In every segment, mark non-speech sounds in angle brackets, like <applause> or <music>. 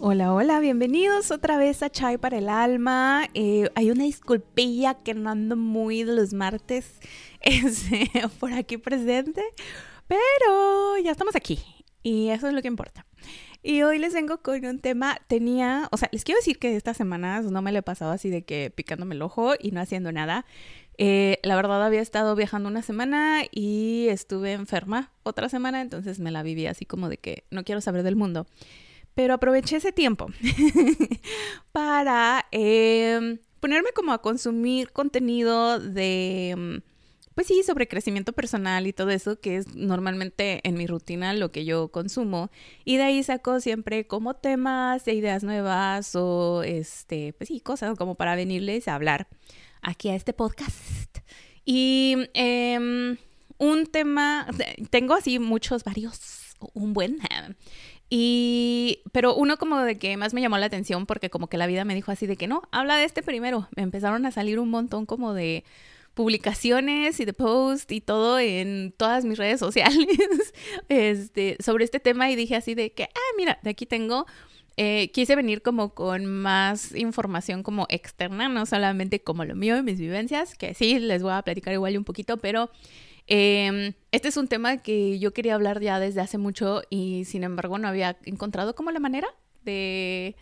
Hola, hola, bienvenidos otra vez a Chai para el Alma. Eh, hay una disculpilla que no ando muy de los martes <laughs> este, por aquí presente, pero ya estamos aquí y eso es lo que importa. Y hoy les vengo con un tema, tenía, o sea, les quiero decir que estas semanas no me le he pasado así de que picándome el ojo y no haciendo nada. Eh, la verdad había estado viajando una semana y estuve enferma otra semana, entonces me la viví así como de que no quiero saber del mundo. Pero aproveché ese tiempo <laughs> para em, ponerme como a consumir contenido de, em, pues sí, sobre crecimiento personal y todo eso, que es normalmente en mi rutina lo que yo consumo. Y de ahí saco siempre como temas de ideas nuevas o, este, pues sí, cosas como para venirles a hablar aquí a este podcast. Y em, un tema, tengo así muchos, varios, un buen. Y, pero uno como de que más me llamó la atención porque como que la vida me dijo así de que no, habla de este primero. Me empezaron a salir un montón como de publicaciones y de posts y todo en todas mis redes <laughs> sociales este, sobre este tema y dije así de que, ah, mira, de aquí tengo, eh, quise venir como con más información como externa, no solamente como lo mío y mis vivencias, que sí, les voy a platicar igual un poquito, pero Em, este es un tema que yo quería hablar ya desde hace mucho y sin embargo no había encontrado como la manera de,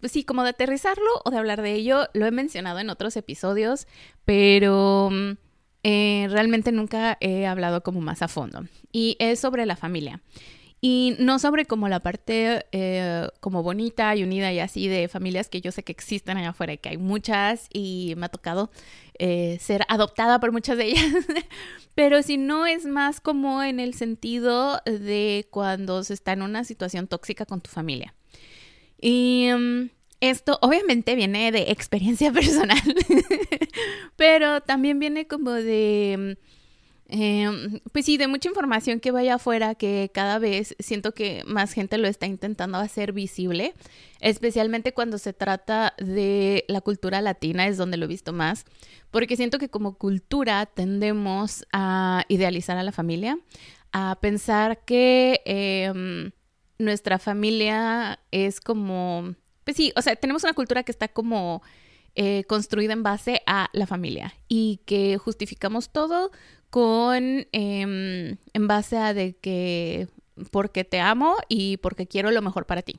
pues sí, como de aterrizarlo o de hablar de ello. Lo he mencionado en otros episodios, pero eh, realmente nunca he hablado como más a fondo. Y es sobre la familia. Y no sobre como la parte eh, como bonita y unida y así de familias que yo sé que existen allá afuera y que hay muchas y me ha tocado eh, ser adoptada por muchas de ellas. <laughs> Pero si no es más como en el sentido de cuando se está en una situación tóxica con tu familia. Y mm, esto obviamente viene de experiencia <laughs> personal, pero también viene como de Em, pues sí, de mucha información que vaya afuera, que cada vez siento que más gente lo está intentando hacer visible, especialmente cuando se trata de la cultura latina, es donde lo he visto más, porque siento que como cultura tendemos a idealizar a la familia, a pensar que em, nuestra familia es como, pues sí, o sea, tenemos una cultura que está como... Eh, construida en base a la familia y que justificamos todo con em, en base a de que porque te amo y porque quiero lo mejor para ti.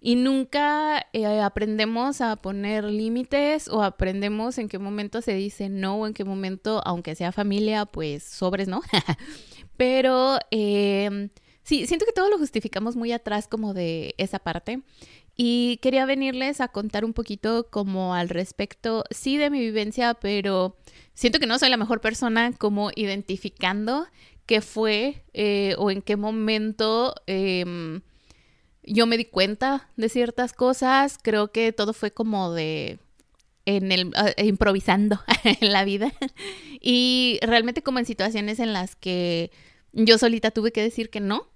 Y nunca eh, aprendemos a poner límites o aprendemos en qué momento se dice no o en qué momento, aunque sea familia, pues sobres, ¿no? <laughs> Pero em, sí, siento que todo lo justificamos muy atrás como de esa parte. Y quería venirles a contar un poquito como al respecto, sí, de mi vivencia, pero siento que no soy la mejor persona como identificando qué fue eh, o en qué momento em, yo me di cuenta de ciertas cosas. Creo que todo fue como de en el ah, improvisando <laughs> en la vida y realmente como en situaciones en las que yo solita tuve que decir que no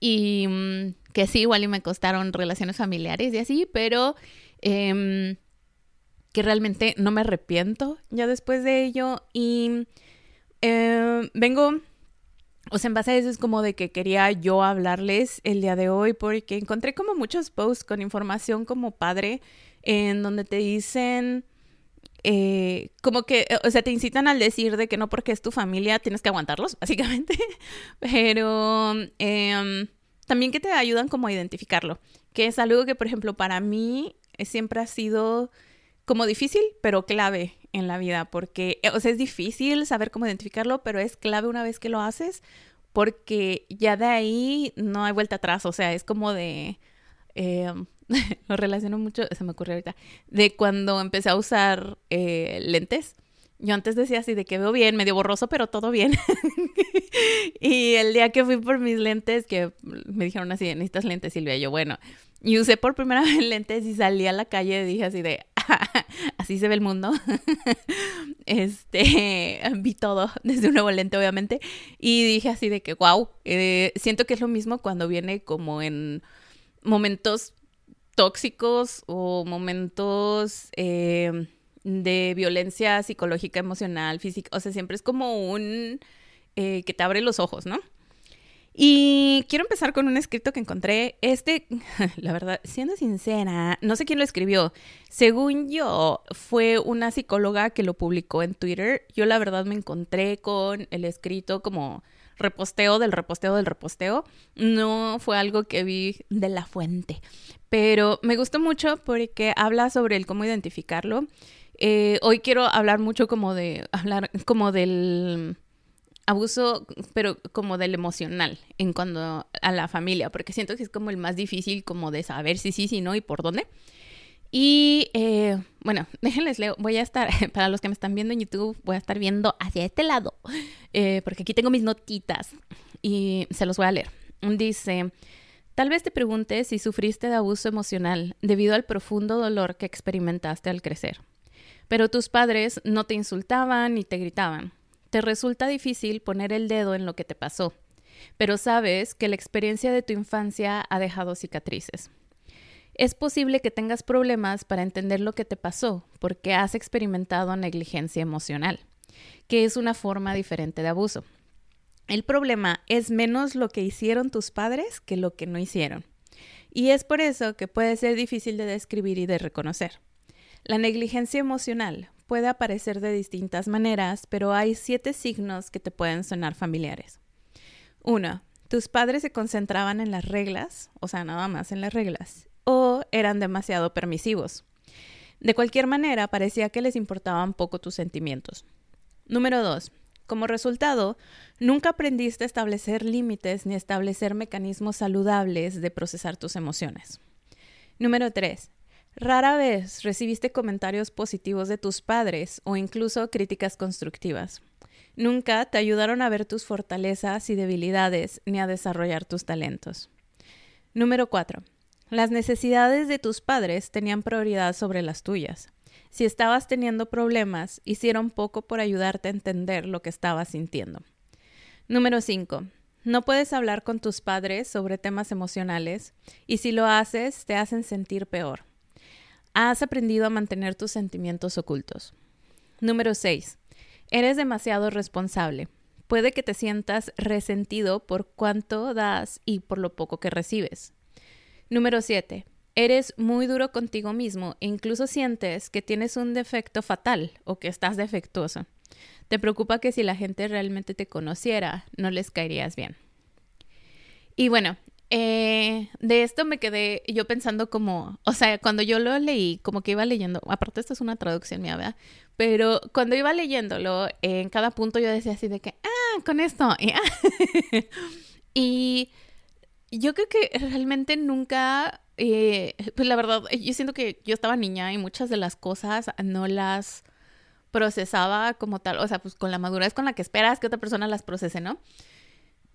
y mm, que sí igual y me costaron relaciones familiares y así pero em, que realmente no me arrepiento ya después de ello y eh, vengo, o sea, en base a eso es como de que quería yo hablarles el día de hoy porque encontré como muchos posts con información como padre en donde te dicen... Eh, como que, o sea, te incitan al decir de que no porque es tu familia tienes que aguantarlos, <laughs> básicamente, pero em, también que te ayudan como a identificarlo, que es algo que, por ejemplo, para mí siempre ha sido como difícil, pero clave en la vida, porque, eh, o sea, es difícil saber cómo identificarlo, pero es clave una vez que lo haces, porque ya de ahí no hay vuelta atrás, o sea, es como de, eh, <laughs> lo relaciono mucho, se me ocurrió ahorita, de cuando empecé a usar eh, lentes. Yo antes decía así de que veo bien, medio borroso, pero todo bien. <laughs> y el día que fui por mis lentes, que me dijeron así, necesitas lentes, Silvia, y yo, bueno, y usé por primera <laughs> vez lentes y salí a la calle y dije así de, <laughs> así se ve el mundo. este, vi todo desde un nuevo lente, obviamente, y dije así de que, wow, eh, siento que es lo mismo cuando viene como en momentos tóxicos o momentos eh, de violencia psicológica, emocional, física, o sea, siempre es como un eh, que te abre los ojos, ¿no? Y quiero empezar con un escrito que encontré. Este, <laughs> la verdad, siendo sincera, no sé quién lo escribió. Según yo, fue una psicóloga que lo publicó en Twitter. Yo la verdad me encontré con el escrito como reposteo del reposteo del reposteo. No fue algo que vi de la fuente. Pero me gustó mucho porque habla sobre el cómo identificarlo. Eh, hoy quiero hablar mucho como de, hablar como del abuso, pero como del emocional en cuanto a la familia, porque siento que es como el más difícil como de saber si sí, si no y por dónde. Y eh, bueno, <laughs> déjenles leo, voy a estar, <laughs> para los que me están viendo en YouTube, voy a estar viendo hacia este lado, eh, porque aquí tengo mis notitas y se los voy a leer. Dice, tal vez te preguntes si sufriste de abuso emocional debido al profundo dolor que experimentaste al crecer. Pero tus padres no te insultaban ni te gritaban te resulta difícil poner el dedo en lo que te pasó, pero sabes que la experiencia de tu infancia ha dejado cicatrices. Es posible que tengas problemas para entender lo que te pasó porque has experimentado negligencia emocional, que es una forma diferente de abuso. El problema es menos lo que hicieron tus padres que lo que no hicieron. Y es por eso que puede ser difícil de describir y de reconocer. La negligencia emocional puede aparecer de distintas maneras, pero hay siete signos que te pueden sonar familiares. Uno, tus padres se concentraban en las reglas, o sea, nada más en las reglas, o eran demasiado permisivos. De cualquier manera, parecía que les importaban poco tus sentimientos. Número dos, como resultado, nunca aprendiste a establecer límites ni establecer mecanismos saludables de procesar tus emociones. Número tres, Rara vez recibiste comentarios positivos de tus padres o incluso críticas constructivas. Nunca te ayudaron a ver tus fortalezas y debilidades ni a desarrollar tus talentos. Número 4. Las necesidades de tus padres tenían prioridad sobre las tuyas. Si estabas teniendo problemas, hicieron poco por ayudarte a entender lo que estabas sintiendo. Número 5. No puedes hablar con tus padres sobre temas emocionales y si lo haces te hacen sentir peor. Has aprendido a mantener tus sentimientos ocultos. Número 6. Eres demasiado responsable. Puede que te sientas resentido por cuánto das y por lo poco que recibes. Número 7. Eres muy duro contigo mismo e incluso sientes que tienes un defecto fatal o que estás defectuoso. Te preocupa que si la gente realmente te conociera, no les caerías bien. Y bueno, eh, de esto me quedé yo pensando como, o sea, cuando yo lo leí, como que iba leyendo, aparte esto es una traducción mía, ¿verdad? Pero cuando iba leyéndolo, en cada punto yo decía así de que, ah, con esto. <laughs> y yo creo que realmente nunca, eh, pues la verdad, yo siento que yo estaba niña y muchas de las cosas no las procesaba como tal, o sea, pues con la madurez con la que esperas que otra persona las procese, ¿no?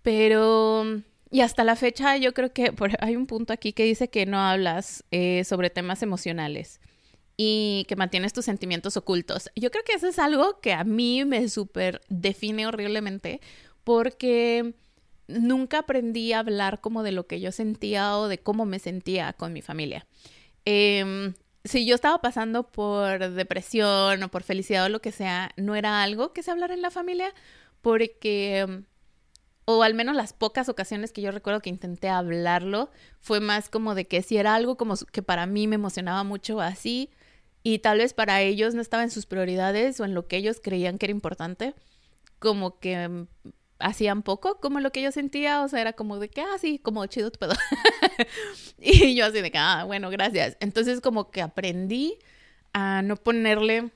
Pero y hasta la fecha yo creo que <laughs> hay un punto aquí que dice que no hablas eh, sobre temas emocionales y que mantienes tus sentimientos ocultos. Yo creo que eso es algo que a mí me súper define horriblemente porque nunca aprendí a hablar como de lo que yo sentía o de cómo me sentía con mi familia. Em, si yo estaba pasando por depresión o por felicidad o lo que sea, no era algo que se hablara en la familia porque o al menos las pocas ocasiones que yo recuerdo que intenté hablarlo, fue más como de que si era algo como que para mí me emocionaba mucho así, y tal vez para ellos no estaba en sus prioridades o en lo que ellos creían que era importante, como que mm, hacían poco como lo que yo sentía, o sea, era como de que, ah, sí, como chido tu pedo. <laughs> y yo así de que, ah, bueno, gracias. Entonces como que aprendí a no ponerle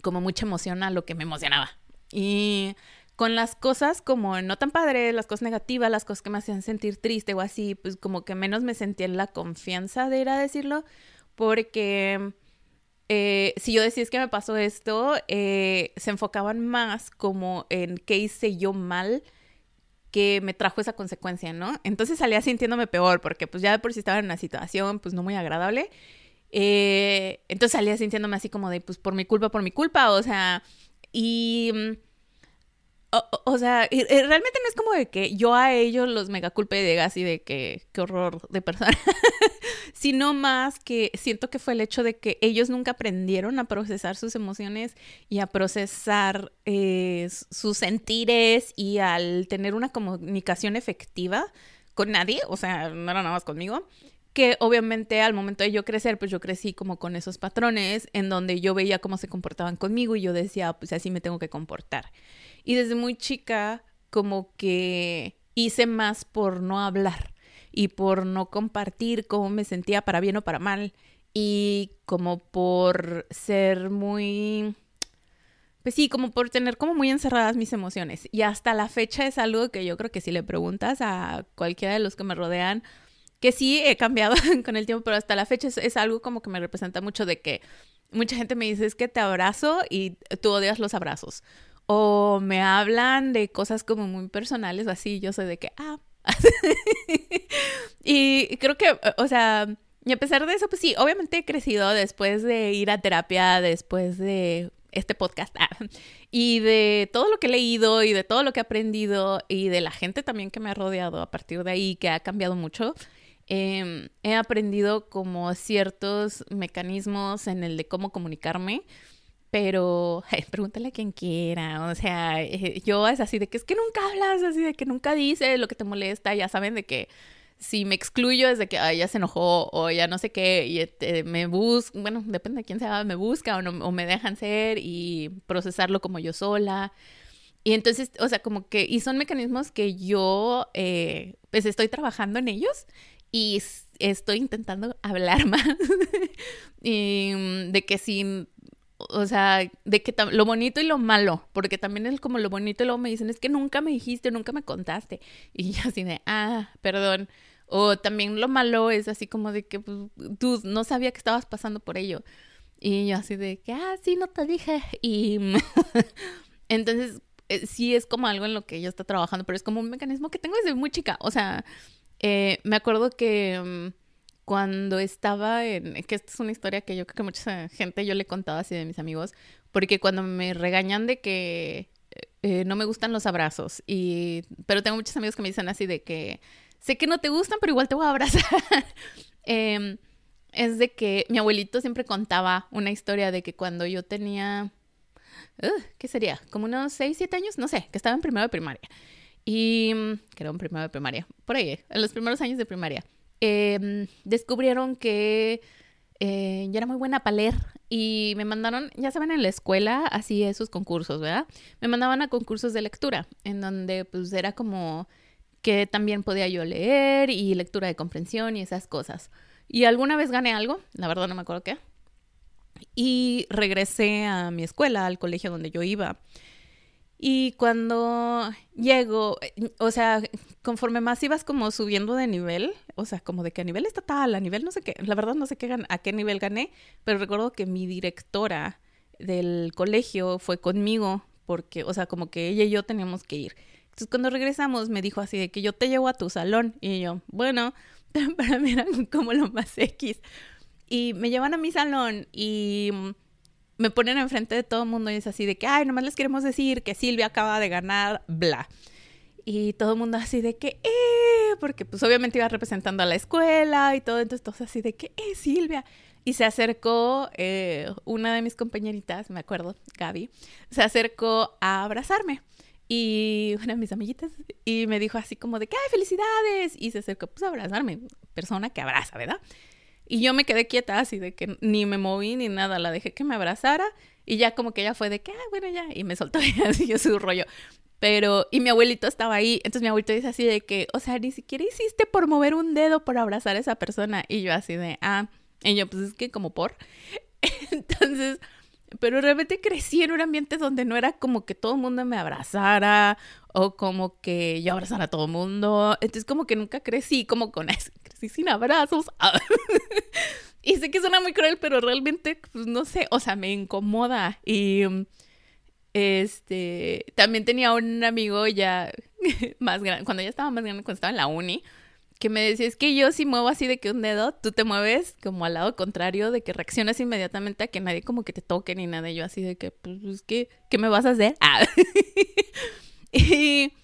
como mucha emoción a lo que me emocionaba. Y con las cosas como no tan padres, las cosas negativas, las cosas que me hacían sentir triste o así, pues como que menos me sentía en la confianza de ir a decirlo, porque eh, si yo decía es que me pasó esto, eh, se enfocaban más como en qué hice yo mal que me trajo esa consecuencia, ¿no? Entonces salía sintiéndome peor, porque pues ya de por sí estaba en una situación pues no muy agradable. Eh, entonces salía sintiéndome así como de pues por mi culpa, por mi culpa, o sea, y o, sea, realmente no es como de que yo a ellos los mega culpe de así de que qué horror de persona, <laughs> sino más que siento que fue el hecho de que ellos nunca aprendieron a procesar sus emociones y a procesar eh, sus sentires y al tener una comunicación efectiva con nadie, o sea, no era nada más conmigo, que obviamente al momento de yo crecer, pues yo crecí como con esos patrones en donde yo veía cómo se comportaban conmigo y yo decía, pues así me tengo que comportar. Y desde muy chica como que hice más por no hablar y por no compartir cómo me sentía para bien o para mal y como por ser muy pues sí, como por tener como muy encerradas mis emociones. Y hasta la fecha es algo que yo creo que si le preguntas a cualquiera de los que me rodean, que sí he cambiado <laughs> con el tiempo, pero hasta la fecha es, algo como que me representa mucho de que mucha gente me dice es que te abrazo y tú odias los abrazos. O me hablan de cosas como muy personales, así yo sé de que, ah. <laughs> y creo que, o sea, y a pesar de eso, pues sí, obviamente he crecido después de ir a terapia, después de este podcast <laughs> y de todo lo que he leído y de todo lo que he aprendido y de la gente también que me ha rodeado a partir de ahí, que ha cambiado mucho. Em, he aprendido como ciertos mecanismos en el de cómo comunicarme, pero <laughs> pregúntale a quien quiera, o sea, eh, yo es así de que es que nunca hablas, así de que nunca dices lo que te molesta, ya saben de que si me excluyo es de que ya se enojó o ya no sé qué y este, me busca, bueno, depende de quién sea, me busca o, no, me dejan ser y procesarlo como yo sola. Y entonces, o sea, como que, y son mecanismos que yo, eh, pues estoy trabajando en ellos y estoy intentando hablar <laughs> más y de que sin o sea, de que lo bonito y lo malo, porque también es como lo bonito y luego me dicen, es que nunca me dijiste, nunca me contaste. <laughs> Y yo así de, ah, perdón. O también lo malo es así como de que pues, tú no sabía que estabas pasando por ello. Y yo así de que, ah, sí, no te dije. <laughs> Y entonces eh, sí es como algo en lo que ella está trabajando, pero es como un mecanismo que tengo desde muy chica. O sea, eh, me acuerdo que mm, cuando estaba en, que esta es una historia que yo creo que mucha gente yo le contaba así de mis amigos, porque cuando me regañan de que eh, no me gustan los abrazos, y, pero tengo muchos amigos que me dicen así de que sé que no te gustan, pero igual te voy a abrazar. <laughs> Em, es de que mi abuelito siempre contaba una historia de que cuando yo tenía, ¿qué sería? Como unos 6, 7 años, no sé, que estaba en primero de primaria. Y que era un primero de primaria, por ahí, en los primeros años de primaria, em, descubrieron que eh, yo era muy buena para leer y me mandaron, ya saben, en la escuela, así esos concursos, ¿verdad? Me mandaban a concursos de lectura, en donde pues era como que también podía yo leer y lectura de comprensión y esas cosas. Y alguna vez gané algo, la verdad no me acuerdo qué. Y regresé a mi escuela, al colegio donde yo iba. Y cuando llego, o sea, conforme más ibas como subiendo de nivel, o sea, como de que a nivel estatal, a nivel no sé qué, la verdad no sé qué a qué nivel gané, pero recuerdo que mi directora del colegio fue conmigo porque, o sea, como que ella y yo teníamos que ir. Entonces cuando regresamos me dijo así de que yo te llevo a tu salón y yo, bueno, <laughs> para mí era como lo más X. Y me llevan a mi salón y me ponen enfrente de todo el mundo y es así de que, ay, nomás les queremos decir que Silvia acaba de ganar, bla. Y todo el mundo así de que, eh, porque pues obviamente iba representando a la escuela y todo, entonces todos así de que, eh, Silvia. Y se acercó eh, una de mis compañeritas, me acuerdo, Gaby, se acercó a abrazarme. Y una de mis amiguitas, y me dijo así como de que, ay, felicidades. Y se acercó pues a abrazarme, persona que abraza, ¿verdad? Y yo me quedé quieta así de que ni me moví ni nada, la dejé que me abrazara y ya como que ella fue de que, ah, bueno, ya, y me soltó <laughs> y así yo su rollo. Pero, y mi abuelito estaba ahí, entonces mi abuelito dice así de que, o sea, ni siquiera hiciste por mover un dedo por abrazar a esa persona. Y yo así de, ah, y yo, pues es que como por. <laughs> entonces, pero realmente crecí en un ambiente donde no era como que todo el mundo me abrazara o como que yo abrazara a todo el mundo. Entonces como que nunca crecí como con <laughs> crecí sin abrazos. <laughs> y sé que suena muy cruel, pero realmente, pues no sé, o sea, me incomoda. Y este, también tenía un amigo ya <laughs> más grande, cuando ya estaba más grande, cuando estaba en la uni que me decía, es que yo si muevo así de que un dedo, tú te mueves como al lado contrario, de que reaccionas inmediatamente a que nadie como que te toque ni nada. Y yo así de que, pues, ¿qué, ¿qué me vas a hacer? <laughs> Y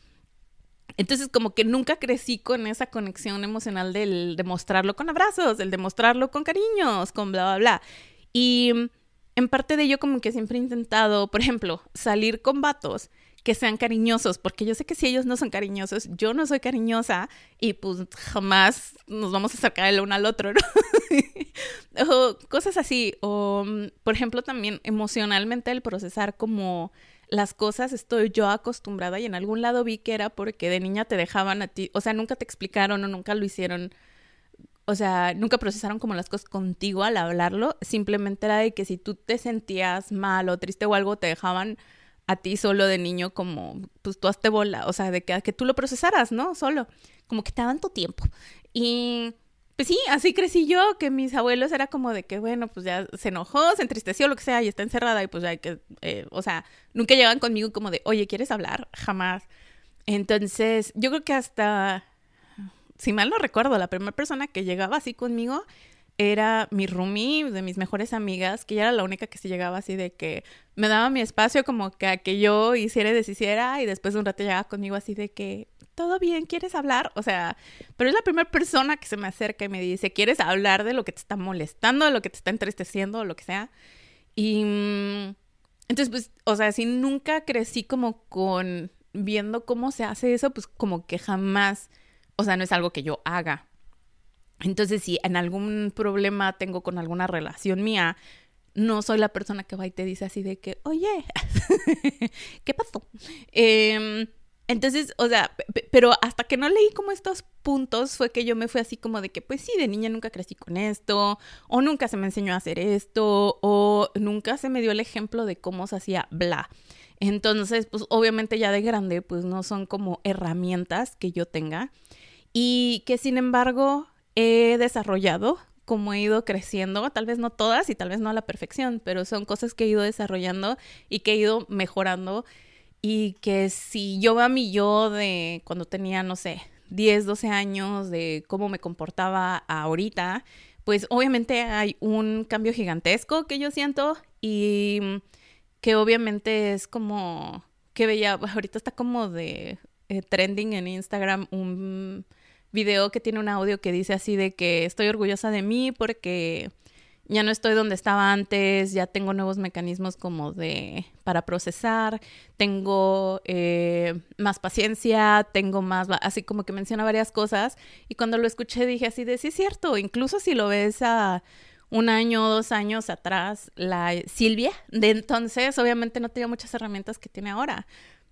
entonces como que nunca crecí con esa conexión emocional del demostrarlo con abrazos, del demostrarlo con cariños, con bla, bla, bla. Y en parte de ello como que siempre he intentado, por ejemplo, salir con vatos que sean cariñosos, porque yo sé que si ellos no son cariñosos, yo no soy cariñosa y pues jamás nos vamos a acercar el uno al otro, ¿no? <laughs> o cosas así, o por ejemplo también emocionalmente el procesar como las cosas estoy yo acostumbrada y en algún lado vi que era porque de niña te dejaban a ti, o sea, nunca te explicaron o nunca lo hicieron, o sea, nunca procesaron como las cosas contigo al hablarlo, simplemente era de que si tú te sentías mal o triste o algo, te dejaban a ti solo de niño como, pues tú hazte bola, o sea, de que, que tú lo procesaras, ¿no? Solo, como que te daban tu tiempo. Y pues sí, así crecí yo, que mis abuelos era como de que, bueno, pues ya se enojó, se entristeció, lo que sea, y está encerrada, y pues ya hay que, eh, o sea, nunca llegaban conmigo como de, oye, ¿quieres hablar? Jamás. Entonces, yo creo que hasta, si mal no recuerdo, la primera persona que llegaba así conmigo era mi roomie, de mis mejores amigas, que ella era la única que se llegaba así de que me daba mi espacio como que a que yo hiciera y deshiciera, y después de un rato llegaba conmigo así de que, ¿todo bien? ¿Quieres hablar? O sea, pero es la primera persona que se me acerca y me dice, ¿quieres hablar de lo que te está molestando, de lo que te está entristeciendo, o lo que sea? Y mm, entonces, pues, o sea, si nunca crecí como con viendo cómo se hace eso, pues como que jamás, o sea, no es algo que yo haga. Entonces, si en algún problema tengo con alguna relación mía, no soy la persona que va y te dice así de que, oye, <laughs> ¿qué pasó? Eh, entonces, o sea, pero hasta que no leí como estos puntos fue que yo me fui así como de que, pues sí, de niña nunca crecí con esto, o nunca se me enseñó a hacer esto, o nunca se me dio el ejemplo de cómo se hacía bla. Entonces, pues obviamente ya de grande, pues no son como herramientas que yo tenga y que sin embargo he desarrollado como he ido creciendo, tal vez no todas y tal vez no a la perfección, pero son cosas que he ido desarrollando y que he ido mejorando. Y que si yo veo a mi yo de cuando tenía, no sé, 10, 12 años, de cómo me comportaba ahorita, pues obviamente hay un cambio gigantesco que yo siento y que obviamente es como que veía, ahorita está como de eh, trending en Instagram un video que tiene un audio que dice así de que estoy orgullosa de mí porque ya no estoy donde estaba antes, ya tengo nuevos mecanismos como de para procesar, tengo eh, más paciencia, tengo más, así como que menciona varias cosas y cuando lo escuché dije así de sí es cierto, incluso si lo ves a un año o dos años atrás, la Silvia de entonces obviamente no tenía muchas herramientas que tiene ahora.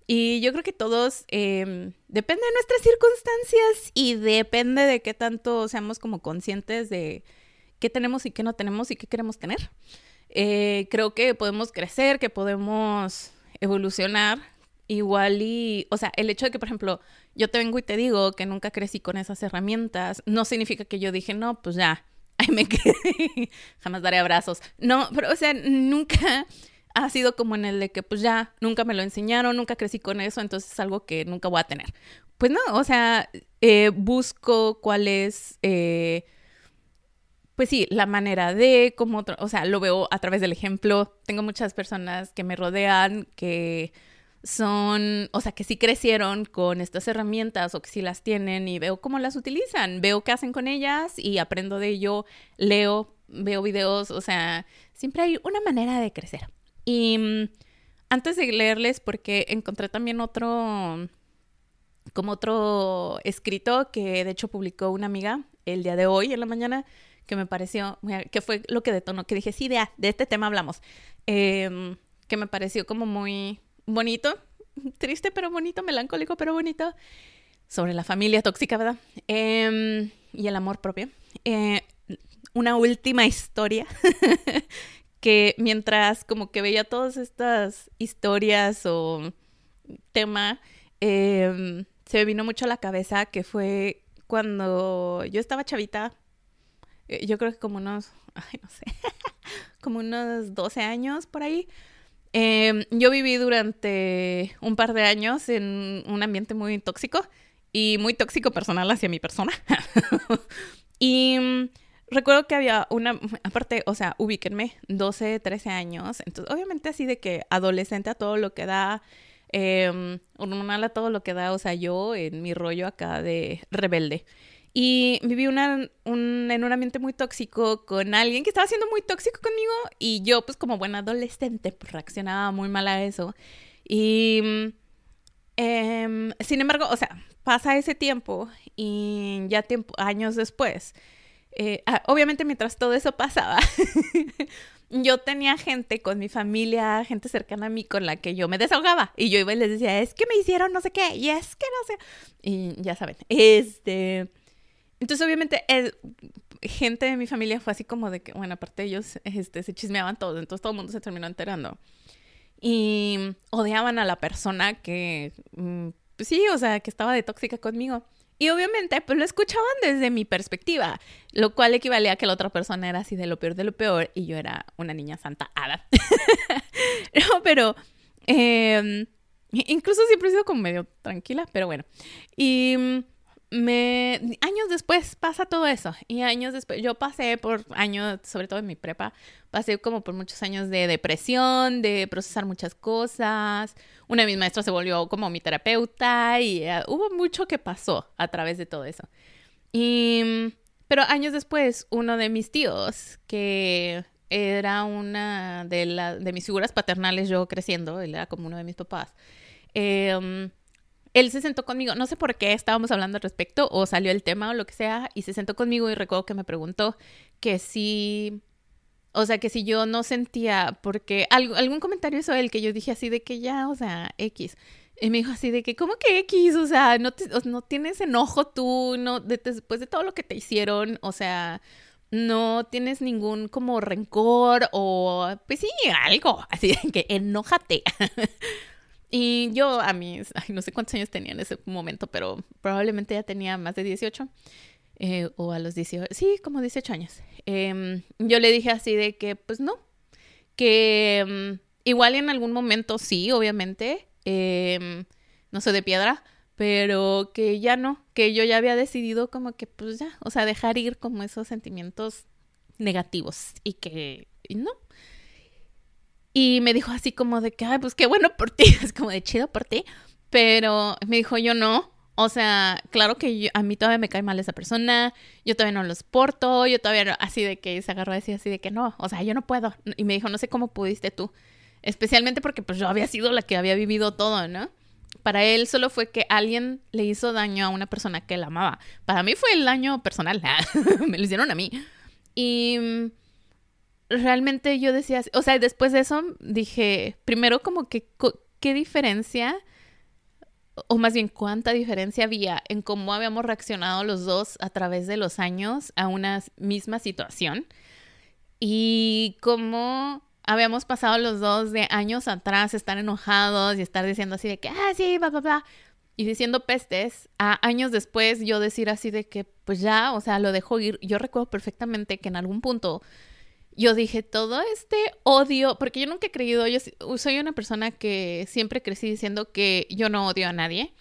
Y yo creo que todos, eh, depende de nuestras circunstancias y depende de qué tanto seamos como conscientes de qué tenemos y qué no tenemos y qué queremos tener. Eh, creo que podemos crecer, que podemos evolucionar igual y, o sea, el hecho de que, por ejemplo, yo te vengo y te digo que nunca crecí con esas herramientas, no significa que yo dije, no, pues ya, <laughs> ahí me quedé, jamás daré abrazos. No, pero, o sea, nunca ha sido como en el de que, pues ya, nunca me lo enseñaron, nunca crecí con eso, entonces es algo que nunca voy a tener. Pues no, o sea, eh, busco cuál es... Eh, pues sí, la manera de, como, o sea, lo veo a través del ejemplo. Tengo muchas personas que me rodean que son, o sea, que sí crecieron con estas herramientas o que sí las tienen y veo cómo las utilizan, veo qué hacen con ellas y aprendo de ello, leo, veo videos, o sea, siempre hay una manera de crecer. Y mm, antes de leerles, porque encontré también otro, como otro escrito que de hecho publicó una amiga el día de hoy en la mañana, que me pareció, que fue lo que detonó, que dije, sí, de, este tema hablamos, em, que me pareció como muy bonito, <laughs> triste pero bonito, melancólico pero bonito, sobre la familia tóxica, ¿verdad? Em, y el amor propio. Eh, una última historia <laughs> que mientras como que veía todas estas historias o tema, em, se me vino mucho a la cabeza que fue cuando yo estaba chavita, eh, yo creo que como unos, <laughs> <laughs> como unos 12 años por ahí. Em, yo viví durante un par de años en un ambiente muy tóxico y muy tóxico personal hacia mi persona. <laughs> y recuerdo que había una, aparte, o sea, ubíquenme, 12, 13 años, entonces obviamente así de que adolescente a todo lo que da, eh, hormonal a todo lo que da, o sea, yo en mi rollo acá de rebelde. Y viví una, un, en un ambiente muy tóxico con alguien que estaba siendo muy tóxico conmigo y yo pues como buena adolescente pues, reaccionaba muy mal a eso. Y eh, sin embargo, o sea, pasa ese tiempo y ya tiempo, años después, eh, ah, obviamente mientras todo eso pasaba, <laughs> yo tenía gente con mi familia, gente cercana a mí con la que yo me desahogaba y yo iba y les decía, es que me hicieron no sé qué y es que no sé. Y ya saben, este... Entonces, obviamente, gente de mi familia fue así como de que, bueno, aparte ellos este, se chismeaban todos, entonces todo el mundo se terminó enterando. Y odiaban a la persona que, mm, pues sí, o sea, que estaba de tóxica conmigo. Y obviamente, pues lo escuchaban desde mi perspectiva, lo cual equivalía a que la otra persona era así de lo peor de lo peor y yo era una niña santa hada. <laughs> no, pero eh, incluso siempre he sido como medio tranquila, pero bueno. Y mm, me años después pasa todo eso y años después yo pasé por años sobre todo en mi prepa pasé como por muchos años de depresión de procesar muchas cosas. Una de mis maestras se volvió como mi terapeuta y eh, hubo mucho que pasó a través de todo eso. Y pero años después uno de mis tíos que era una de la, de mis figuras paternales yo creciendo él era como uno de mis papás eh, él se sentó conmigo, no sé por qué estábamos hablando al respecto o salió el tema o lo que sea, y se sentó conmigo y recuerdo que me preguntó que si, o sea, que si yo no sentía, porque algún comentario hizo él que yo dije así de que ya, o sea, X. Y me dijo así de que, ¿cómo que X? O sea, no, no tienes enojo tú, no, después de todo lo que te hicieron, o sea, no tienes ningún como rencor o, pues sí, algo, así de que enójate. <laughs> Y yo a mis, no sé cuántos años tenía en ese momento, pero probablemente ya tenía más de 18. Eh, o a los 18, sí, como 18 años. Em, yo le dije así de que, pues no, que em, igual en algún momento sí, obviamente, em, no soy de piedra, pero que ya no, que yo ya había decidido como que, pues ya, o sea, dejar ir como esos sentimientos negativos y que, no, y me dijo así como de que, ay, pues qué bueno por ti, <laughs> es como de chido por ti. Pero me dijo, yo no. O sea, claro que a mí todavía me cae mal esa persona, yo todavía no los porto, yo todavía no, así de que se agarró a decir así de que no, o sea, yo no puedo. Y me dijo, no sé cómo pudiste tú. Especialmente porque pues yo había sido la que había vivido todo, ¿no? Para él solo fue que alguien le hizo daño a una persona que él amaba. Para mí fue el daño personal, <laughs> me lo hicieron a mí. Y realmente yo decía, o sea, después de eso dije, primero como que, ¿qué diferencia? O más bien, ¿cuánta diferencia había en cómo habíamos reaccionado los dos a través de los años a una misma situación? Y cómo habíamos pasado los dos de años atrás estar enojados y estar diciendo así de que, ah, sí, bla, bla, bla, y diciendo pestes, a años después yo decir así de que, pues ya, o sea, lo dejo ir. Yo recuerdo perfectamente que en algún punto yo dije, todo este odio, porque yo nunca he creído, yo soy una persona que siempre crecí diciendo que yo no odio a nadie,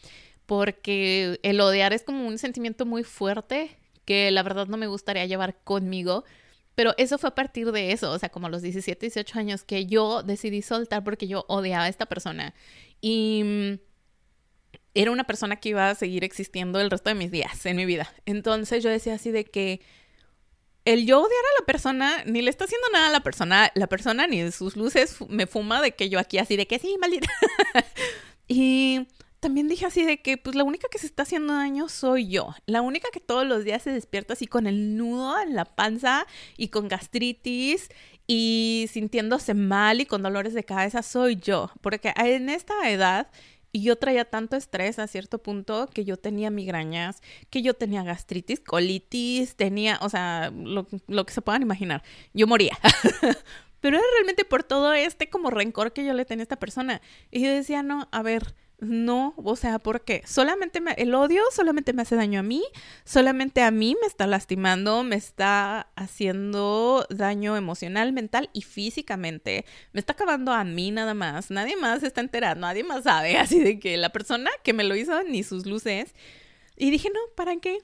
porque el odiar es como un sentimiento muy fuerte que la verdad no me gustaría llevar conmigo. Pero eso fue a partir de eso, o sea, como a los 17, 18 años que yo decidí soltar porque yo odiaba a esta persona. Y mm, era una persona que iba a seguir existiendo el resto de mis días en mi vida. Entonces yo decía así de que el yo odiar a la persona, ni le está haciendo nada a la persona, la persona ni sus luces me fuma de que yo aquí así de que sí, maldita. <laughs> y también dije así de que pues la única que se está haciendo daño soy yo. La única que todos los días se despierta así con el nudo en la panza y con gastritis y sintiéndose mal y con dolores de cabeza soy yo. Porque en esta edad y yo traía tanto estrés a cierto punto que yo tenía migrañas, que yo tenía gastritis, colitis, tenía, o sea, lo, lo que se puedan imaginar. Yo moría. <laughs> Pero era realmente por todo este como rencor que yo le tenía a esta persona. Y yo decía, no, a ver, no, o sea, ¿por qué? Solamente me, el odio solamente me hace daño a mí, solamente a mí me está lastimando, me está haciendo daño emocional, mental y físicamente. Me está acabando a mí nada más. Nadie más está enterando, nadie más sabe. <laughs> Así de que la persona que me lo hizo ni sus luces. Y dije, no, ¿para qué?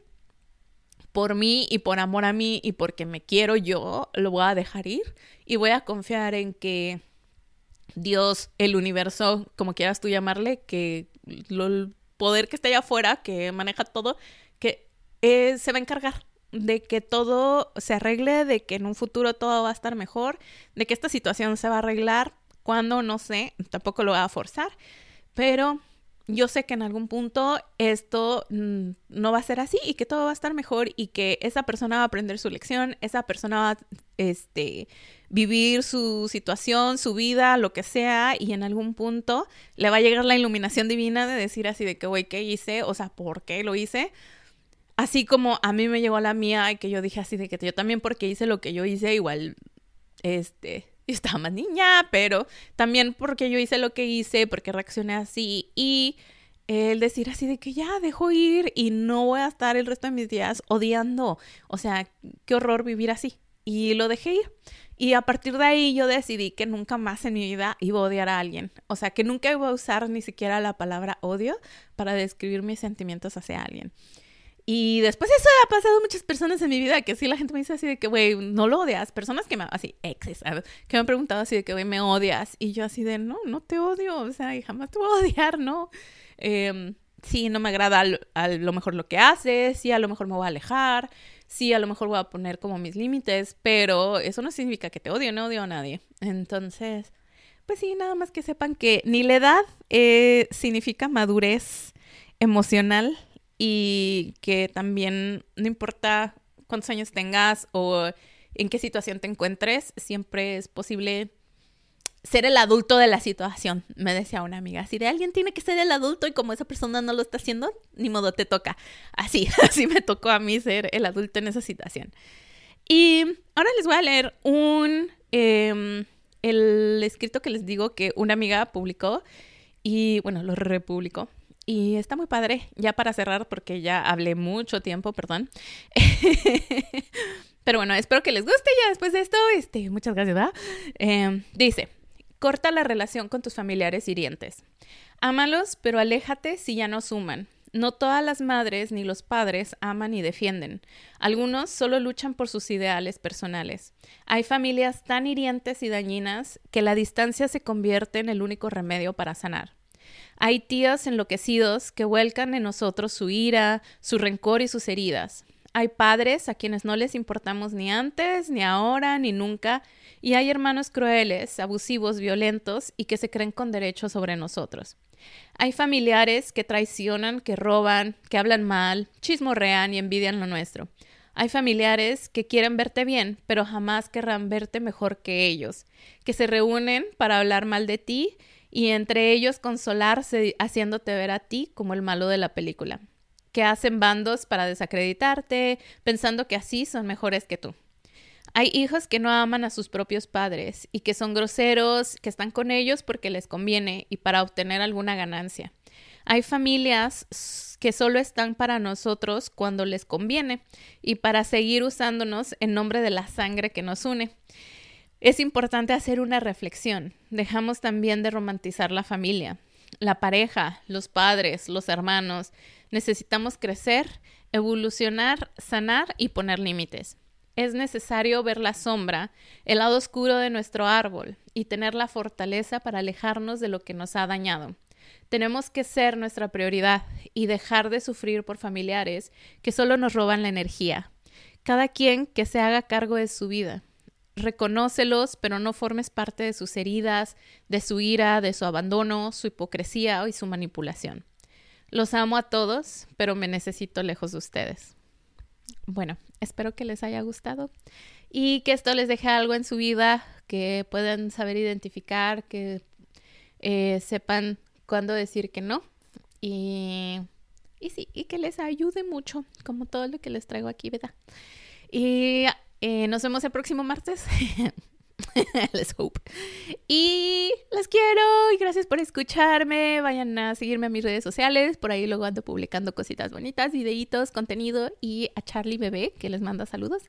Por mí y por amor a mí y porque me quiero yo, lo voy a dejar ir y voy a confiar en que Dios, el universo, como quieras tú llamarle, que el poder que está allá afuera, que maneja todo, que eh, se va a encargar de que todo se arregle, de que en un futuro todo va a estar mejor, de que esta situación se va a arreglar, cuando no sé, tampoco lo voy a forzar, pero yo sé que en algún punto esto mm, no va a ser así y que todo va a estar mejor y que esa persona va a aprender su lección, esa persona va a este, vivir su situación, su vida, lo que sea, y en algún punto le va a llegar la iluminación divina de decir así de que, güey, ¿qué hice? O sea, ¿por qué lo hice? Así como a mí me llegó la mía y que yo dije así de que yo también porque hice lo que yo hice, igual, este, <laughs> estaba más niña, pero también porque yo hice lo que hice, porque reaccioné así y el decir así de que ya dejo ir y no voy a estar el resto de mis días odiando, o sea, qué horror vivir así. Y lo dejé ir. Y a partir de ahí yo decidí que nunca más en mi vida iba a odiar a alguien. O sea, que nunca iba a usar ni siquiera la palabra odio para describir mis sentimientos hacia alguien. Y después eso ha pasado muchas personas en mi vida, que sí la gente me dice así de que, güey, no lo odias. Personas que me, así, exes, que me han preguntado así de que, güey, me odias. Y yo así de, no, no te odio, o sea, jamás te voy a odiar, ¿no? Eh, sí, no me agrada a lo mejor lo que haces, sí, a lo mejor me voy a alejar, sí, a lo mejor voy a poner como mis límites, pero eso no significa que te odio, no odio a nadie. Entonces, pues sí, nada más que sepan que ni la edad eh, significa madurez emocional y que también no importa cuántos años tengas o en qué situación te encuentres, siempre es posible ser el adulto de la situación, me decía una amiga. Si de alguien tiene que ser el adulto y como esa persona no lo está haciendo, ni modo te toca. Así, <laughs> así me tocó a mí ser el adulto en esa situación. Y ahora les voy a leer un em, el escrito que les digo que una amiga publicó y bueno, lo republicó. Y está muy padre, ya para cerrar, porque ya hablé mucho tiempo, perdón. <laughs> Pero bueno, espero que les guste ya después de esto. Este, muchas gracias, ¿verdad? Em, dice, corta la relación con tus familiares hirientes. Ámalos, pero aléjate si ya no suman. No todas las madres ni los padres aman y defienden. Algunos solo luchan por sus ideales personales. Hay familias tan hirientes y dañinas que la distancia se convierte en el único remedio para sanar. Hay tíos enloquecidos que vuelcan en nosotros su ira, su rencor y sus heridas. Hay padres a quienes no les importamos ni antes, ni ahora, ni nunca, y hay hermanos crueles, abusivos, violentos y que se creen con derecho sobre nosotros. Hay familiares que traicionan, que roban, que hablan mal, chismorrean y envidian lo nuestro. Hay familiares que quieren verte bien, pero jamás querrán verte mejor que ellos, que se reúnen para hablar mal de ti y entre ellos consolarse haciéndote ver a ti como el malo de la película, que hacen bandos para desacreditarte, pensando que así son mejores que tú. Hay hijos que no aman a sus propios padres y que son groseros, que están con ellos porque les conviene y para obtener alguna ganancia. Hay familias que solo están para nosotros cuando les conviene y para seguir usándonos en nombre de la sangre que nos une es importante hacer una reflexión. Dejamos también de romantizar la familia, la pareja, los padres, los hermanos. Necesitamos crecer, evolucionar, sanar y poner límites. Es necesario ver la sombra, el lado oscuro de nuestro árbol y tener la fortaleza para alejarnos de lo que nos ha dañado. Tenemos que ser nuestra prioridad y dejar de sufrir por familiares que solo nos roban la energía. Cada quien que se haga cargo de su vida reconócelos, pero no formes parte de sus heridas, de su ira, de su abandono, su hipocresía y su manipulación. Los amo a todos, pero me necesito lejos de ustedes. Bueno, espero que les haya gustado y que esto les deje algo en su vida, que puedan saber identificar, que eh, sepan cuándo decir que no y, y sí, y que les ayude mucho, como todo lo que les traigo aquí, ¿verdad? Y eh, nos vemos el próximo martes. <laughs> Let's hope. Y les quiero y gracias por escucharme. Vayan a seguirme a mis redes sociales. Por ahí luego ando publicando cositas bonitas, videitos, contenido. Y a Charlie Bebé, que les manda saludos.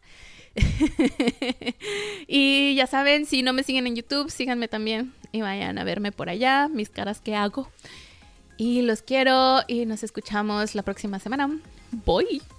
<laughs> y ya saben, si no me siguen en YouTube, síganme también. Y vayan a verme por allá, mis caras que hago. Y los quiero y nos escuchamos la próxima semana. Bye.